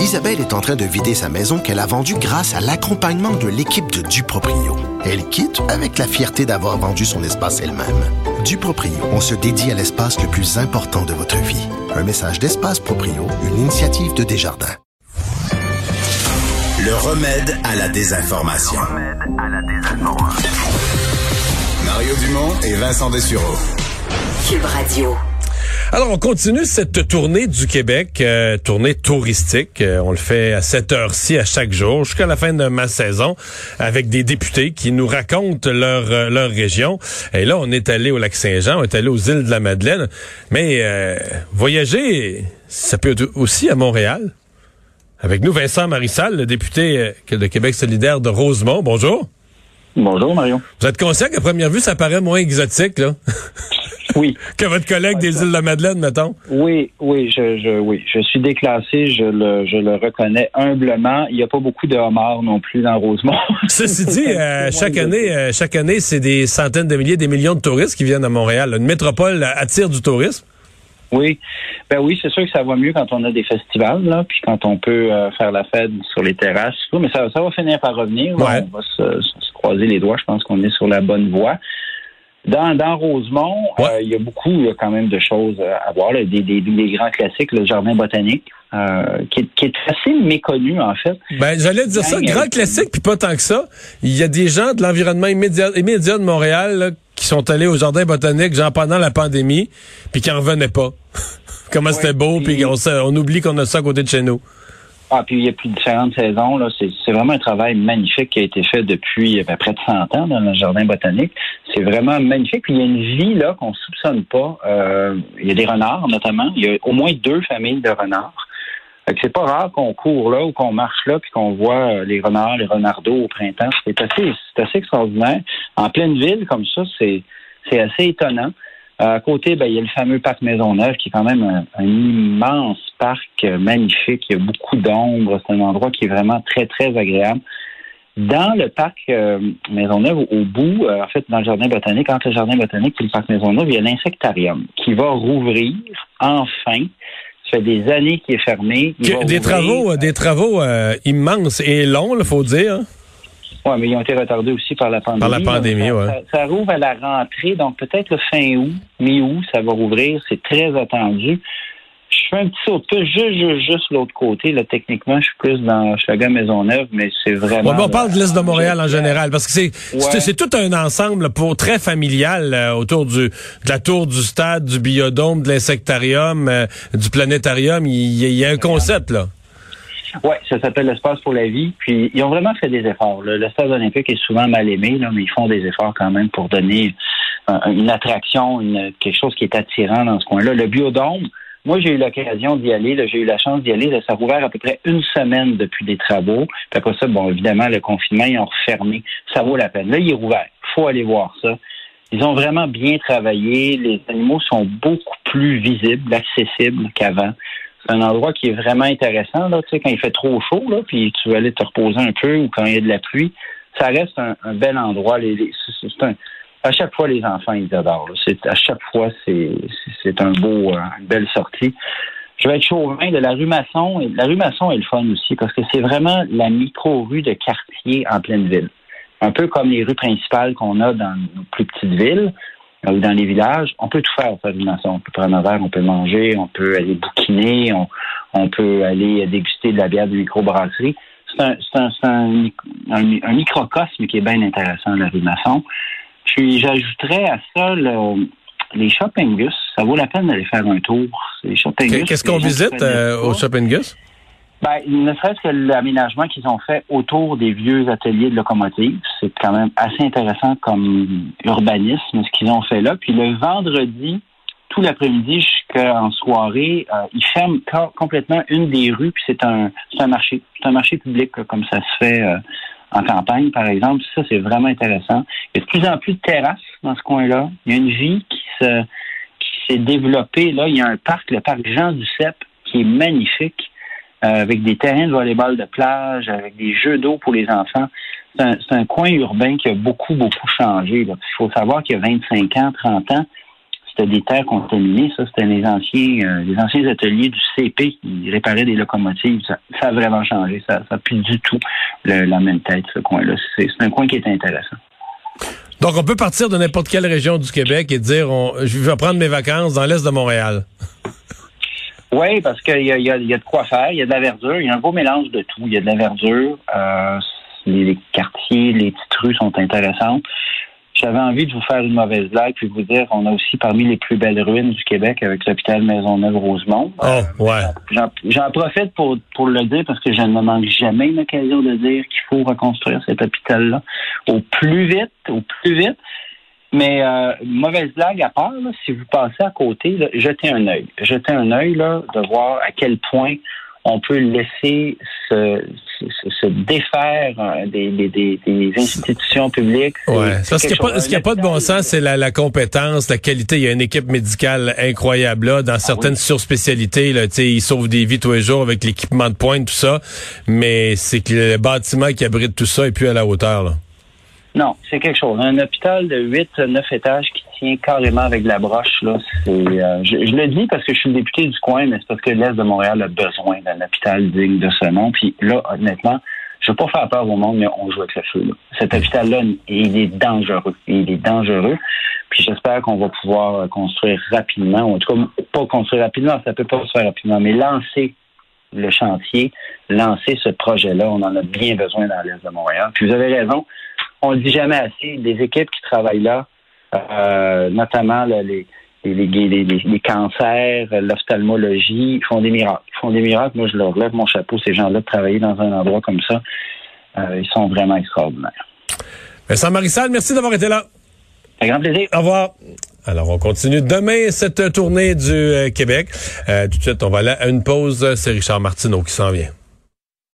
Isabelle est en train de vider sa maison qu'elle a vendue grâce à l'accompagnement de l'équipe de Duproprio. Elle quitte avec la fierté d'avoir vendu son espace elle-même. Duproprio, on se dédie à l'espace le plus important de votre vie. Un message d'Espace Proprio, une initiative de Desjardins. Le remède à la désinformation. Mario Dumont et Vincent Dessureau. Cube Radio. Alors, on continue cette tournée du Québec, euh, tournée touristique. Euh, on le fait à cette heure-ci à chaque jour, jusqu'à la fin de ma saison, avec des députés qui nous racontent leur, euh, leur région. Et là, on est allé au lac Saint-Jean, on est allé aux îles de la Madeleine. Mais voyager, ça peut être aussi à Montréal. Avec nous, Vincent Marissal, le député de Québec solidaire de Rosemont. Bonjour. Bonjour, Marion. Vous êtes conscient qu'à première vue, ça paraît moins exotique, là? Oui. que votre collègue des îles de la Madeleine, mettons? Oui, oui, je, je, oui. Je suis déclassé, je le, je le reconnais humblement. Il n'y a pas beaucoup de homards non plus dans Rosemont. Ceci dit, euh, chaque année, euh, chaque année, c'est des centaines de milliers, des millions de touristes qui viennent à Montréal. Une métropole attire du tourisme. Oui, ben oui, c'est sûr que ça va mieux quand on a des festivals, là, puis quand on peut euh, faire la fête sur les terrasses, mais ça, ça va finir par revenir. On va se, se, croiser les doigts. Je pense qu'on est sur la bonne voie. Dans, dans Rosemont, euh, il y a beaucoup il y a quand même de choses à voir. Des, des, des, grands classiques, le jardin botanique, euh, qui, est, qui, est, assez méconnu en fait. Ben j'allais dire ça, grand classique, puis pas tant que ça. Il y a des gens de l'environnement immédiat, immédiat de Montréal qui sont allés au jardin botanique genre pendant la pandémie, puis qui en revenaient pas. Comment c'était beau, puis on, on oublie qu'on a ça à côté de chez nous. Ah, puis il y a plus de différentes saisons. Là. C'est, c'est vraiment un travail magnifique qui a été fait depuis à près de 100 ans dans le jardin botanique. C'est vraiment magnifique. Puis il y a une vie là qu'on soupçonne pas. Euh, il y a des renards notamment. Il y a au moins deux familles de renards. Fait que c'est pas rare qu'on court là ou qu'on marche là puis qu'on voit euh, les renards, les renardeaux au printemps. C'est assez, c'est assez extraordinaire. En pleine ville comme ça, c'est, c'est assez étonnant. À côté, ben, il y a le fameux parc Maisonneuve, qui est quand même un, immense parc euh, magnifique. Il y a beaucoup d'ombre. C'est un endroit qui est vraiment très, très agréable. Dans le parc euh, Maisonneuve, au bout, euh, en fait, dans le jardin botanique, entre le jardin botanique et le parc Maisonneuve, il y a l'insectarium qui va rouvrir enfin. Ça fait des années qu'il est fermé. des, travaux, des travaux immenses et longs, il faut dire. Oui, mais ils ont été retardés aussi par la pandémie. Par la pandémie, oui. Ça, rouvre à la rentrée, donc peut-être le fin août, mi-août, ça va rouvrir. C'est très attendu. Je fais un petit saut de juste, juste, juste l'autre côté. Là, techniquement, je suis plus dans Maison Maisonneuve, mais c'est vraiment. on parle de l'Est de Montréal en général, parce que c'est c'est tout un ensemble pour très familial euh, autour du de la tour du stade, du biodôme, de l'insectarium, euh, du planétarium. Il y, a un concept là. Oui, ça s'appelle l'espace pour la vie. Puis ils ont vraiment fait des efforts. Le, stade olympique est souvent mal aimé, là, mais ils font des efforts quand même pour donner une attraction, une, quelque chose qui est attirant dans ce coin-là. Le biodôme, moi j'ai eu l'occasion d'y aller, j'ai eu la chance d'y aller. Ça a rouvert à peu près une semaine depuis des travaux. Puis après ça, bon, évidemment, le confinement, ils ont refermé. Ça vaut la peine. Là, il est rouvert. faut aller voir ça. Ils ont vraiment bien travaillé. Les animaux sont beaucoup plus visibles, accessibles qu'avant c'est un endroit qui est vraiment intéressant. Là, tu sais, quand il fait trop chaud, là, puis tu veux aller te reposer un peu ou quand il y a de la pluie, ça reste un, bel endroit. Les, à chaque fois, les enfants, ils adorent. C'est, à chaque fois, c'est, c'est un beau, euh, une belle sortie. Je vais être chauvin de la rue Masson. La rue Masson est le fun aussi parce que c'est vraiment la micro-rue de quartier en pleine ville. Un peu comme les rues principales qu'on a dans nos plus petites villes dans les villages, on peut tout faire faire une On peut prendre un verre, on peut manger, on peut aller bouquiner, on, on peut aller déguster de la bière de microbrasserie. C'est un, un, un, un, microcosme qui est bien intéressant, la rue Masson. Puis j'ajouterais à ça le, les Shoppingus. Ça vaut la peine d'aller faire un tour. Les Qu'est-ce qu'on visite euh, au Shoppingus? Ben, ne serait-ce que l'aménagement qu'ils ont fait autour des vieux ateliers de locomotives, c'est quand même assez intéressant comme urbanisme, ce qu'ils ont fait là. Puis le vendredi, tout l'après-midi jusqu'en soirée, euh, ils ferment complètement une des rues, puis c'est un, un marché. C'est un marché public, comme ça se fait euh, en campagne, par exemple. Ça, c'est vraiment intéressant. Il y a de plus en plus de terrasses dans ce coin-là. Il y a une vie qui se qui s'est développée. Là, il y a un parc, le parc Jean Duceppe, qui est magnifique avec des terrains de volleyball de plage, avec des jeux d'eau pour les enfants. C'est un, coin urbain qui a beaucoup, beaucoup changé. Il faut savoir qu'il y a 25 ans, 30 ans, c'était des terres contaminées. Ça, c'était les anciens, euh, les anciens ateliers du CP qui réparaient des locomotives. Ça, a vraiment changé. Ça n'a plus du tout la même tête, ce coin-là. C'est un coin qui est intéressant. Donc, on peut partir de n'importe quelle région du Québec et dire, on, je vais prendre mes vacances dans l'est de Montréal. Oui, parce qu'il y a, y, a, y a de quoi faire. Il y a de la verdure. Il y a un beau mélange de tout. Il y a de la verdure. Euh, les, les quartiers, les petites rues sont intéressantes. J'avais envie de vous faire une mauvaise blague puis vous dire on a aussi parmi les plus belles ruines du Québec avec l'hôpital Maisonneuve-Rosemont. Oh, ouais. J'en- J'en profite pour, pour le dire parce que je ne manque jamais une occasion de dire qu'il faut reconstruire cet hôpital-là au plus vite, au plus vite. Mais euh, mauvaise blague à part, là, si vous passez à côté, là, jetez un œil. Jetez un œil là, de voir à quel point on peut laisser se, se, se défaire euh, des, des, des, des institutions publiques. Ouais. Parce qu'il n'y quelque a, pas- ce qu'il y a pas de bon sens, c'est la, la compétence, la qualité. Il y a une équipe médicale incroyable là, dans certaines surspécialités. Là, Tu sais, ils sauvent des vies tous les jours avec l'équipement de pointe, tout ça. Mais c'est que le bâtiment qui abrite tout ça est plus à la hauteur. Là. Non, c'est quelque chose. Un hôpital de 8, 9 étages qui tient carrément avec de la broche, là, c'est. euh, je, je le dis parce que je suis député du coin, mais c'est parce que l'Est de Montréal a besoin d'un hôpital digne de ce nom. Puis là, honnêtement, je veux pas faire peur au monde, mais on joue avec le feu. Là. Cet hôpital-là, il est dangereux. Il est dangereux. Puis j'espère qu'on va pouvoir construire rapidement, en tout cas, pas construire rapidement, ça peut pas se faire rapidement, mais lancer le chantier, lancer ce projet-là. On en a bien besoin dans l'Est de Montréal. Puis vous avez raison, on le dit jamais assez, des équipes qui travaillent là, euh, notamment là, les, les, les, les, les- les cancers, l'ophtalmologie, font des miracles. Ils font des miracles. Moi, je leur lève mon chapeau, ces gens-là, de travailler dans un endroit comme ça. Euh, ils sont vraiment extraordinaires. Vincent Marissal, merci d'avoir été là. Un grand plaisir. Au revoir. Alors, on continue demain cette tournée du euh, Québec. Euh, tout de suite, on va aller à une pause. C'est Richard Martineau qui s'en vient.